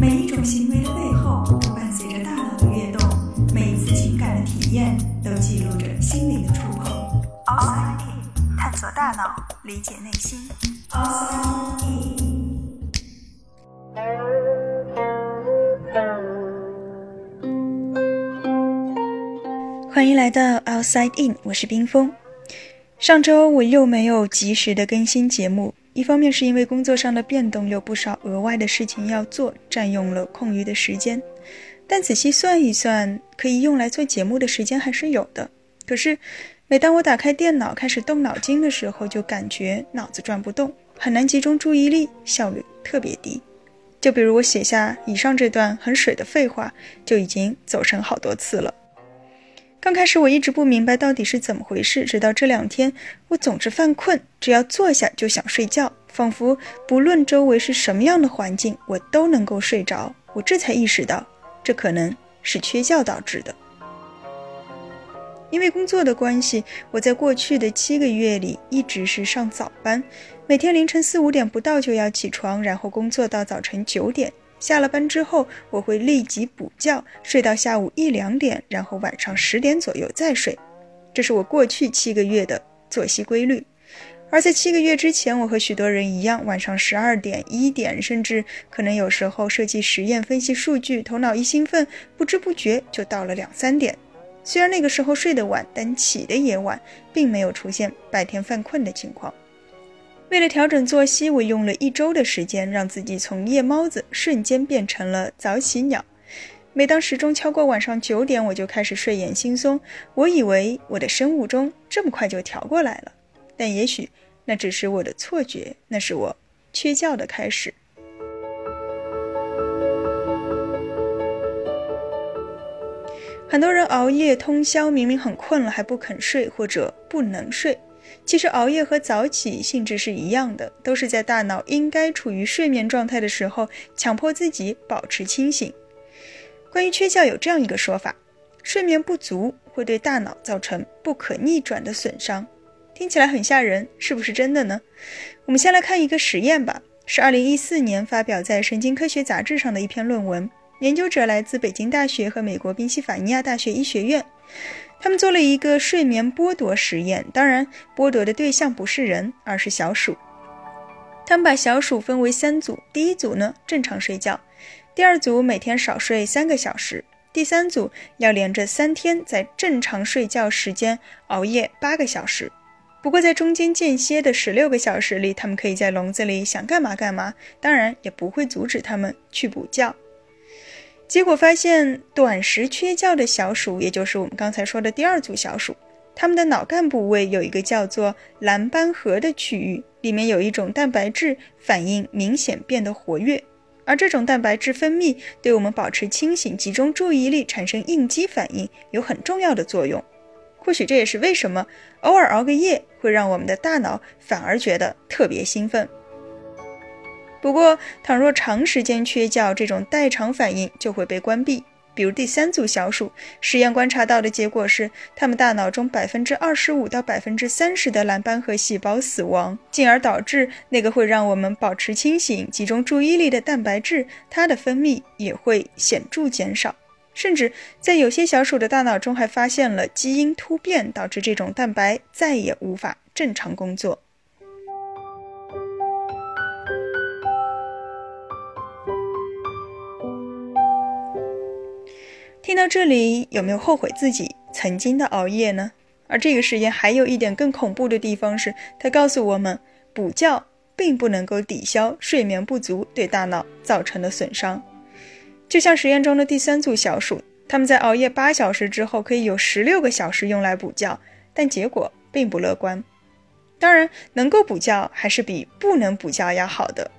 每一种行为的背后都伴随着大脑的跃动，每一次情感的体验都记录着心灵的触碰。Outside In，探索大脑，理解内心。Outside In。欢迎来到 Outside In，我是冰峰。上周我又没有及时的更新节目。一方面是因为工作上的变动，有不少额外的事情要做，占用了空余的时间。但仔细算一算，可以用来做节目的时间还是有的。可是，每当我打开电脑开始动脑筋的时候，就感觉脑子转不动，很难集中注意力，效率特别低。就比如我写下以上这段很水的废话，就已经走神好多次了。刚开始我一直不明白到底是怎么回事，直到这两天我总是犯困，只要坐下就想睡觉，仿佛不论周围是什么样的环境，我都能够睡着。我这才意识到，这可能是缺觉导致的。因为工作的关系，我在过去的七个月里一直是上早班，每天凌晨四五点不到就要起床，然后工作到早晨九点。下了班之后，我会立即补觉，睡到下午一两点，然后晚上十点左右再睡。这是我过去七个月的作息规律。而在七个月之前，我和许多人一样，晚上十二点、一点，甚至可能有时候设计实验、分析数据，头脑一兴奋，不知不觉就到了两三点。虽然那个时候睡得晚，但起得也晚，并没有出现白天犯困的情况。为了调整作息，我用了一周的时间，让自己从夜猫子瞬间变成了早起鸟。每当时钟敲过晚上九点，我就开始睡眼惺忪。我以为我的生物钟这么快就调过来了，但也许那只是我的错觉，那是我缺觉的开始。很多人熬夜通宵，明明很困了还不肯睡，或者不能睡。其实熬夜和早起性质是一样的，都是在大脑应该处于睡眠状态的时候，强迫自己保持清醒。关于缺觉，有这样一个说法：睡眠不足会对大脑造成不可逆转的损伤。听起来很吓人，是不是真的呢？我们先来看一个实验吧，是2014年发表在《神经科学杂志》上的一篇论文，研究者来自北京大学和美国宾夕法尼亚大学医学院。他们做了一个睡眠剥夺实验，当然，剥夺的对象不是人，而是小鼠。他们把小鼠分为三组，第一组呢正常睡觉，第二组每天少睡三个小时，第三组要连着三天在正常睡觉时间熬夜八个小时。不过在中间间歇的十六个小时里，他们可以在笼子里想干嘛干嘛，当然也不会阻止他们去补觉。结果发现，短时缺觉的小鼠，也就是我们刚才说的第二组小鼠，它们的脑干部位有一个叫做蓝斑核的区域，里面有一种蛋白质反应明显变得活跃，而这种蛋白质分泌对我们保持清醒、集中注意力、产生应激反应有很重要的作用。或许这也是为什么偶尔熬个夜会让我们的大脑反而觉得特别兴奋。不过，倘若长时间缺觉，这种代偿反应就会被关闭。比如第三组小鼠，实验观察到的结果是，它们大脑中百分之二十五到百分之三十的蓝斑核细胞死亡，进而导致那个会让我们保持清醒、集中注意力的蛋白质，它的分泌也会显著减少。甚至在有些小鼠的大脑中还发现了基因突变，导致这种蛋白再也无法正常工作。听到这里，有没有后悔自己曾经的熬夜呢？而这个实验还有一点更恐怖的地方是，它告诉我们，补觉并不能够抵消睡眠不足对大脑造成的损伤。就像实验中的第三组小鼠，他们在熬夜八小时之后，可以有十六个小时用来补觉，但结果并不乐观。当然，能够补觉还是比不能补觉要好的。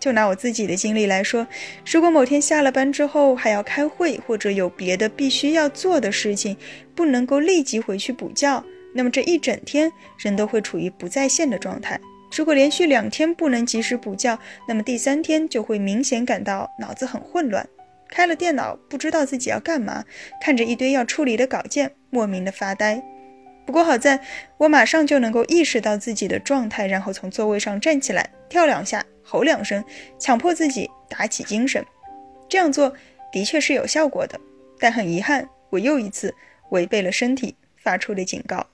就拿我自己的经历来说，如果某天下了班之后还要开会，或者有别的必须要做的事情，不能够立即回去补觉，那么这一整天人都会处于不在线的状态。如果连续两天不能及时补觉，那么第三天就会明显感到脑子很混乱，开了电脑不知道自己要干嘛，看着一堆要处理的稿件，莫名的发呆。不过好在我马上就能够意识到自己的状态，然后从座位上站起来，跳两下。吼两声，强迫自己打起精神。这样做的确是有效果的，但很遗憾，我又一次违背了身体发出的警告。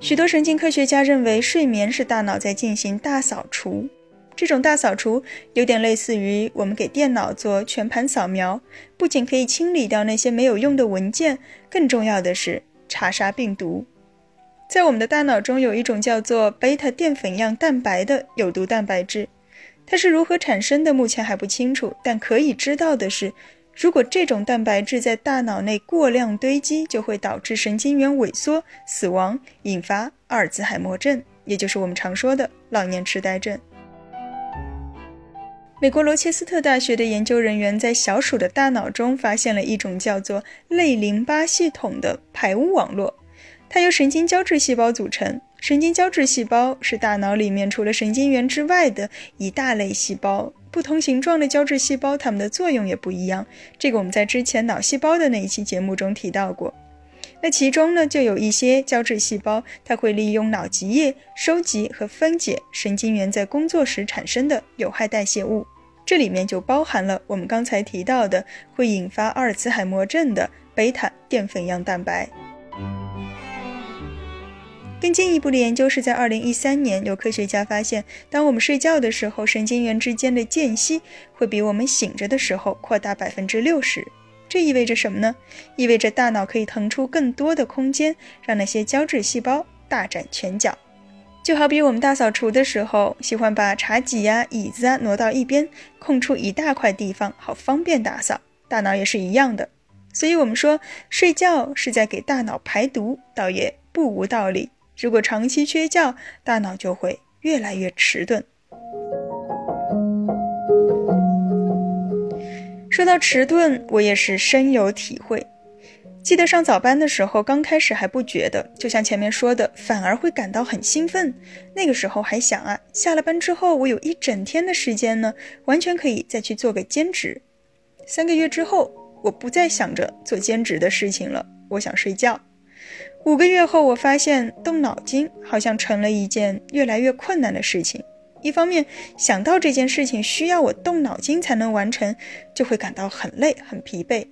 许多神经科学家认为，睡眠是大脑在进行大扫除。这种大扫除有点类似于我们给电脑做全盘扫描，不仅可以清理掉那些没有用的文件，更重要的是查杀病毒。在我们的大脑中有一种叫做贝塔淀粉样蛋白的有毒蛋白质，它是如何产生的，目前还不清楚。但可以知道的是，如果这种蛋白质在大脑内过量堆积，就会导致神经元萎缩、死亡，引发阿尔兹海默症，也就是我们常说的老年痴呆症。美国罗切斯特大学的研究人员在小鼠的大脑中发现了一种叫做类淋巴系统的排污网络，它由神经胶质细胞组成。神经胶质细胞是大脑里面除了神经元之外的一大类细胞。不同形状的胶质细胞，它们的作用也不一样。这个我们在之前脑细胞的那一期节目中提到过。那其中呢，就有一些胶质细胞，它会利用脑脊液收集和分解神经元在工作时产生的有害代谢物，这里面就包含了我们刚才提到的会引发阿尔茨海默症的贝塔淀粉样蛋白。更进一步的研究是在2013年，有科学家发现，当我们睡觉的时候，神经元之间的间隙会比我们醒着的时候扩大百分之六十。这意味着什么呢？意味着大脑可以腾出更多的空间，让那些胶质细胞大展拳脚。就好比我们大扫除的时候，喜欢把茶几呀、椅子啊挪到一边，空出一大块地方，好方便打扫。大脑也是一样的。所以，我们说睡觉是在给大脑排毒，倒也不无道理。如果长期缺觉，大脑就会越来越迟钝。说到迟钝，我也是深有体会。记得上早班的时候，刚开始还不觉得，就像前面说的，反而会感到很兴奋。那个时候还想啊，下了班之后，我有一整天的时间呢，完全可以再去做个兼职。三个月之后，我不再想着做兼职的事情了，我想睡觉。五个月后，我发现动脑筋好像成了一件越来越困难的事情。一方面想到这件事情需要我动脑筋才能完成，就会感到很累很疲惫；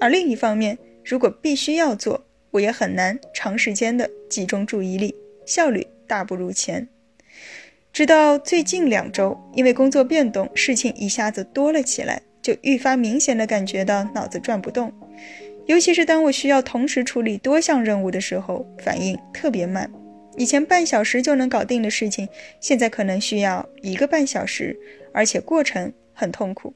而另一方面，如果必须要做，我也很难长时间的集中注意力，效率大不如前。直到最近两周，因为工作变动，事情一下子多了起来，就愈发明显的感觉到脑子转不动，尤其是当我需要同时处理多项任务的时候，反应特别慢。以前半小时就能搞定的事情，现在可能需要一个半小时，而且过程很痛苦。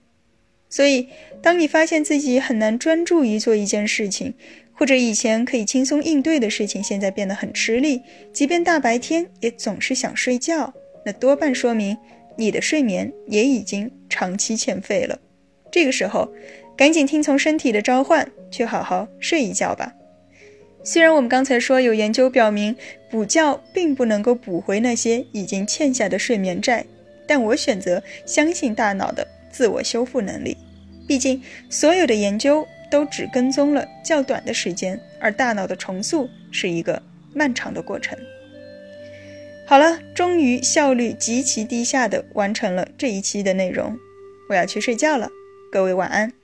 所以，当你发现自己很难专注于做一件事情，或者以前可以轻松应对的事情，现在变得很吃力，即便大白天也总是想睡觉，那多半说明你的睡眠也已经长期欠费了。这个时候，赶紧听从身体的召唤，去好好睡一觉吧。虽然我们刚才说有研究表明补觉并不能够补回那些已经欠下的睡眠债，但我选择相信大脑的自我修复能力。毕竟所有的研究都只跟踪了较短的时间，而大脑的重塑是一个漫长的过程。好了，终于效率极其低下的完成了这一期的内容，我要去睡觉了，各位晚安。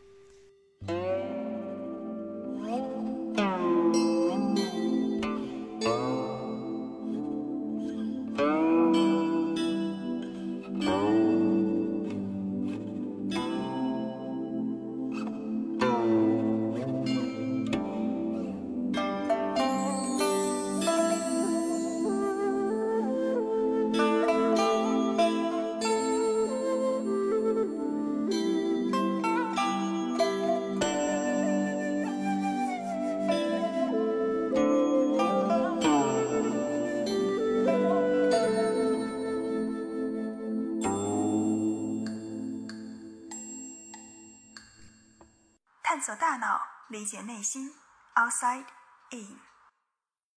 大脑，理解内心。Outside in。